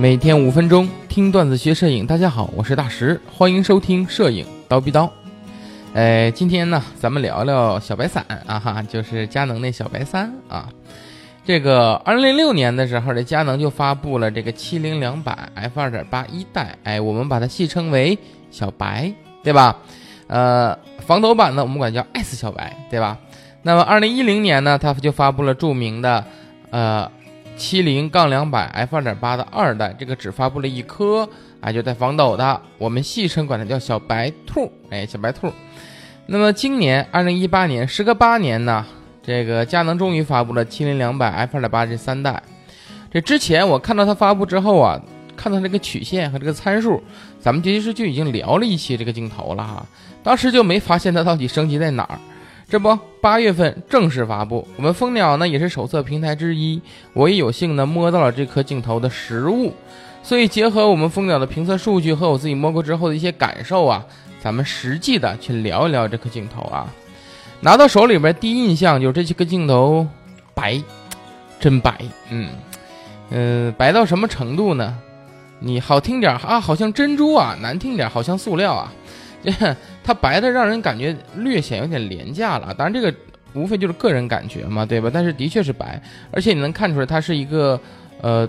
每天五分钟听段子学摄影，大家好，我是大石，欢迎收听摄影刀逼刀。哎，今天呢，咱们聊聊小白伞啊哈，就是佳能那小白三啊。这个二零零六年的时候，这佳能就发布了这个七零两百 f 二点八一代，哎，我们把它戏称为小白，对吧？呃，防抖版呢，我们管叫 S 小白，对吧？那么二零一零年呢，它就发布了著名的呃。七零杠两百 f 二点八的二代，这个只发布了一颗，哎，就带防抖的，我们戏称管它叫小白兔，哎，小白兔。那么今年二零一八年，时隔八年呢，这个佳能终于发布了七零两百 f 二点八这三代。这之前我看到它发布之后啊，看到这个曲线和这个参数，咱们其实就已经聊了一期这个镜头了哈，当时就没发现它到底升级在哪儿。这不，八月份正式发布。我们蜂鸟呢也是首测平台之一，我也有幸呢摸到了这颗镜头的实物，所以结合我们蜂鸟的评测数据和我自己摸过之后的一些感受啊，咱们实际的去聊一聊这颗镜头啊。拿到手里边第一印象就是这颗镜头白，真白，嗯嗯，白到什么程度呢？你好听点啊，好像珍珠啊；难听点，好像塑料啊。这 它白的让人感觉略显有点廉价了，当然这个无非就是个人感觉嘛，对吧？但是的确是白，而且你能看出来它是一个，呃，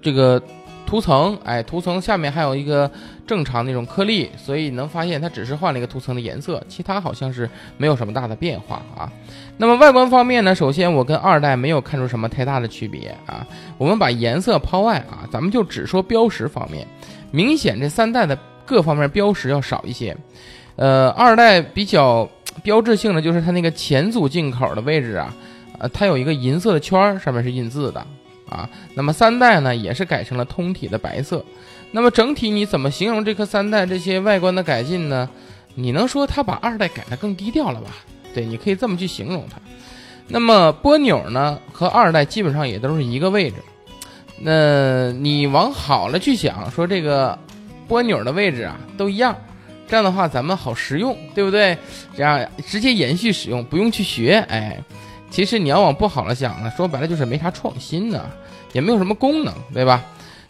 这个涂层，哎，涂层下面还有一个正常那种颗粒，所以能发现它只是换了一个涂层的颜色，其他好像是没有什么大的变化啊。那么外观方面呢，首先我跟二代没有看出什么太大的区别啊。我们把颜色抛外啊，咱们就只说标识方面，明显这三代的。各方面标识要少一些，呃，二代比较标志性的就是它那个前组进口的位置啊，呃，它有一个银色的圈儿，上面是印字的啊。那么三代呢，也是改成了通体的白色。那么整体你怎么形容这颗三代这些外观的改进呢？你能说它把二代改得更低调了吧？对，你可以这么去形容它。那么波钮呢，和二代基本上也都是一个位置。那你往好了去想，说这个。拨钮的位置啊都一样，这样的话咱们好实用，对不对？这样直接延续使用，不用去学。哎，其实你要往不好了想呢，说白了就是没啥创新呢，也没有什么功能，对吧？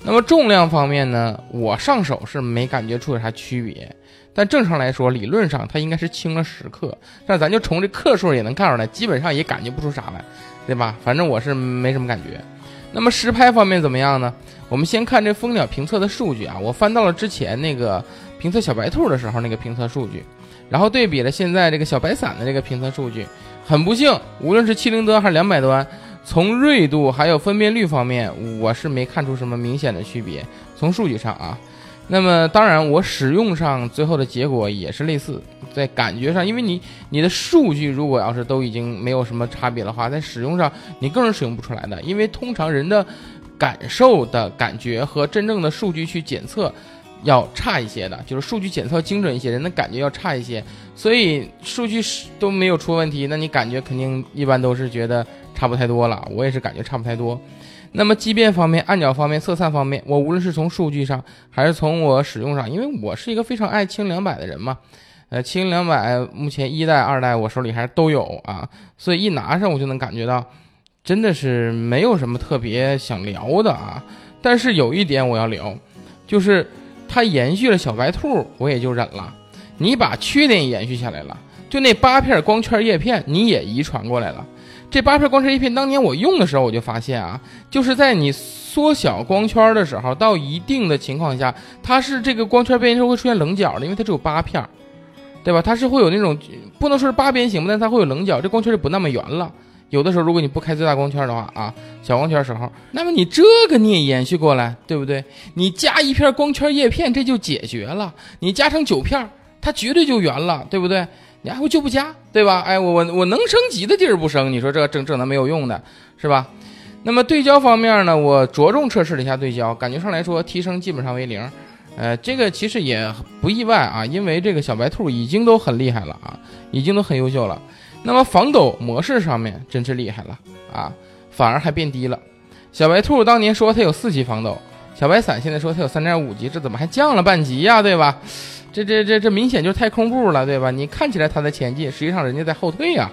那么重量方面呢，我上手是没感觉出有啥区别，但正常来说，理论上它应该是轻了十克，但咱就从这克数也能看出来，基本上也感觉不出啥来，对吧？反正我是没什么感觉。那么实拍方面怎么样呢？我们先看这蜂鸟评测的数据啊，我翻到了之前那个评测小白兔的时候那个评测数据，然后对比了现在这个小白伞的这个评测数据。很不幸，无论是七零端还是两百端，从锐度还有分辨率方面，我是没看出什么明显的区别。从数据上啊。那么当然，我使用上最后的结果也是类似，在感觉上，因为你你的数据如果要是都已经没有什么差别的话，在使用上你更是使用不出来的，因为通常人的感受的感觉和真正的数据去检测要差一些的，就是数据检测精准一些，人的感觉要差一些，所以数据都没有出问题，那你感觉肯定一般都是觉得差不太多了，我也是感觉差不太多。那么畸变方面、暗角方面、色散方面，我无论是从数据上，还是从我使用上，因为我是一个非常爱轻两百的人嘛，呃，轻两百目前一代、二代我手里还是都有啊，所以一拿上我就能感觉到，真的是没有什么特别想聊的啊。但是有一点我要聊，就是它延续了小白兔，我也就忍了。你把缺点延续下来了，就那八片光圈叶片你也遗传过来了。这八片光圈叶片，当年我用的时候，我就发现啊，就是在你缩小光圈的时候，到一定的情况下，它是这个光圈边是会出现棱角的，因为它只有八片，对吧？它是会有那种不能说是八边形，但它会有棱角，这光圈就不那么圆了。有的时候，如果你不开最大光圈的话啊，小光圈时候，那么你这个你也延续过来，对不对？你加一片光圈叶片，这就解决了。你加成九片，它绝对就圆了，对不对？你还会就不加，对吧？哎，我我我能升级的地儿不升，你说这整整的没有用的，是吧？那么对焦方面呢，我着重测试了一下对焦，感觉上来说提升基本上为零。呃，这个其实也不意外啊，因为这个小白兔已经都很厉害了啊，已经都很优秀了。那么防抖模式上面真是厉害了啊，反而还变低了。小白兔当年说它有四级防抖，小白伞现在说它有三点五级，这怎么还降了半级呀？对吧？这这这这明显就是太空步了，对吧？你看起来它在前进，实际上人家在后退呀。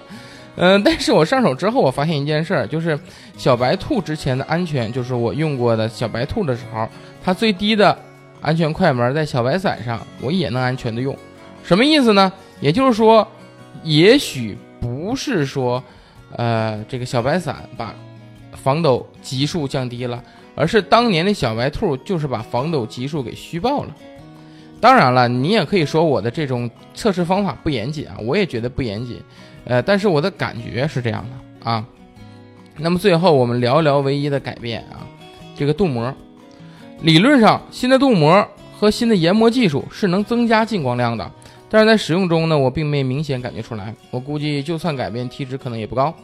嗯，但是我上手之后，我发现一件事儿，就是小白兔之前的安全，就是我用过的小白兔的时候，它最低的安全快门在小白伞上，我也能安全的用。什么意思呢？也就是说，也许不是说，呃，这个小白伞把防抖级数降低了，而是当年的小白兔就是把防抖级数给虚报了。当然了，你也可以说我的这种测试方法不严谨啊，我也觉得不严谨。呃，但是我的感觉是这样的啊。那么最后我们聊一聊唯一的改变啊，这个镀膜。理论上，新的镀膜和新的研磨技术是能增加进光量的，但是在使用中呢，我并没明显感觉出来。我估计就算改变，T 值可能也不高。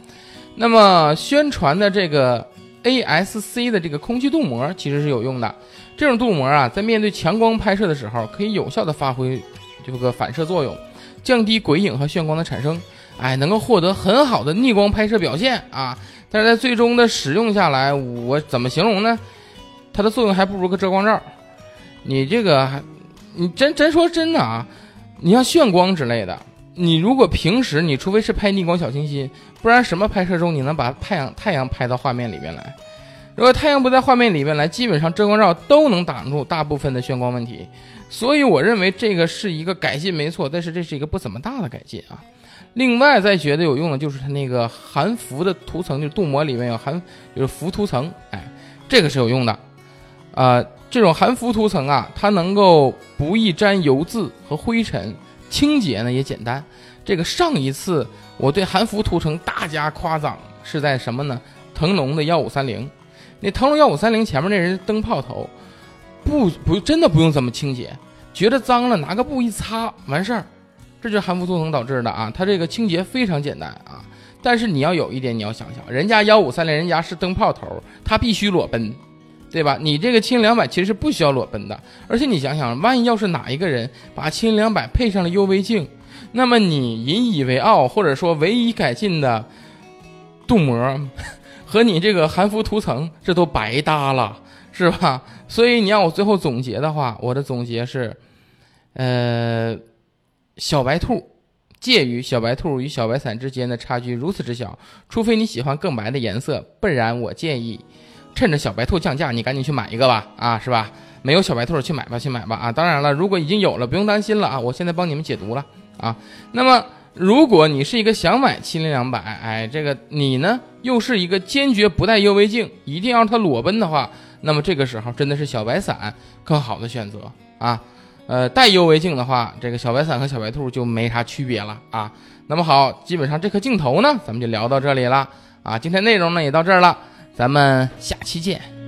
那么宣传的这个 ASC 的这个空气镀膜其实是有用的。这种镀膜啊，在面对强光拍摄的时候，可以有效的发挥这个反射作用，降低鬼影和眩光的产生。哎，能够获得很好的逆光拍摄表现啊！但是在最终的使用下来，我怎么形容呢？它的作用还不如个遮光罩。你这个，你真真说真的啊？你像炫光之类的，你如果平时你除非是拍逆光小清新，不然什么拍摄中你能把太阳太阳拍到画面里面来？如果太阳不在画面里面来，基本上遮光罩都能挡住大部分的眩光问题。所以我认为这个是一个改进没错，但是这是一个不怎么大的改进啊。另外再觉得有用的就是它那个含氟的涂层，就是镀膜里面有含就是氟涂层，哎，这个是有用的，啊，这种含氟涂层啊，它能够不易沾油渍和灰尘，清洁呢也简单。这个上一次我对含氟涂层大加夸奖是在什么呢？腾龙的幺五三零，那腾龙幺五三零前面那人灯泡头，不不真的不用怎么清洁，觉得脏了拿个布一擦完事儿。这就是含氟涂层导致的啊，它这个清洁非常简单啊，但是你要有一点，你要想想，人家幺五三零，人家是灯泡头，它必须裸奔，对吧？你这个轻两百其实是不需要裸奔的，而且你想想，万一要是哪一个人把轻两百配上了 UV 镜，那么你引以为傲或者说唯一改进的镀膜 和你这个含氟涂层，这都白搭了，是吧？所以你让我最后总结的话，我的总结是，呃。小白兔介于小白兔与小白伞之间的差距如此之小，除非你喜欢更白的颜色，不然我建议趁着小白兔降价，你赶紧去买一个吧，啊，是吧？没有小白兔去买吧，去买吧，啊！当然了，如果已经有了，不用担心了啊，我现在帮你们解读了啊。那么，如果你是一个想买七零两百，哎，这个你呢又是一个坚决不带 UV 镜，一定要它裸奔的话，那么这个时候真的是小白伞更好的选择啊。呃，带 UV 镜的话，这个小白伞和小白兔就没啥区别了啊。那么好，基本上这颗镜头呢，咱们就聊到这里了啊。今天内容呢也到这儿了，咱们下期见。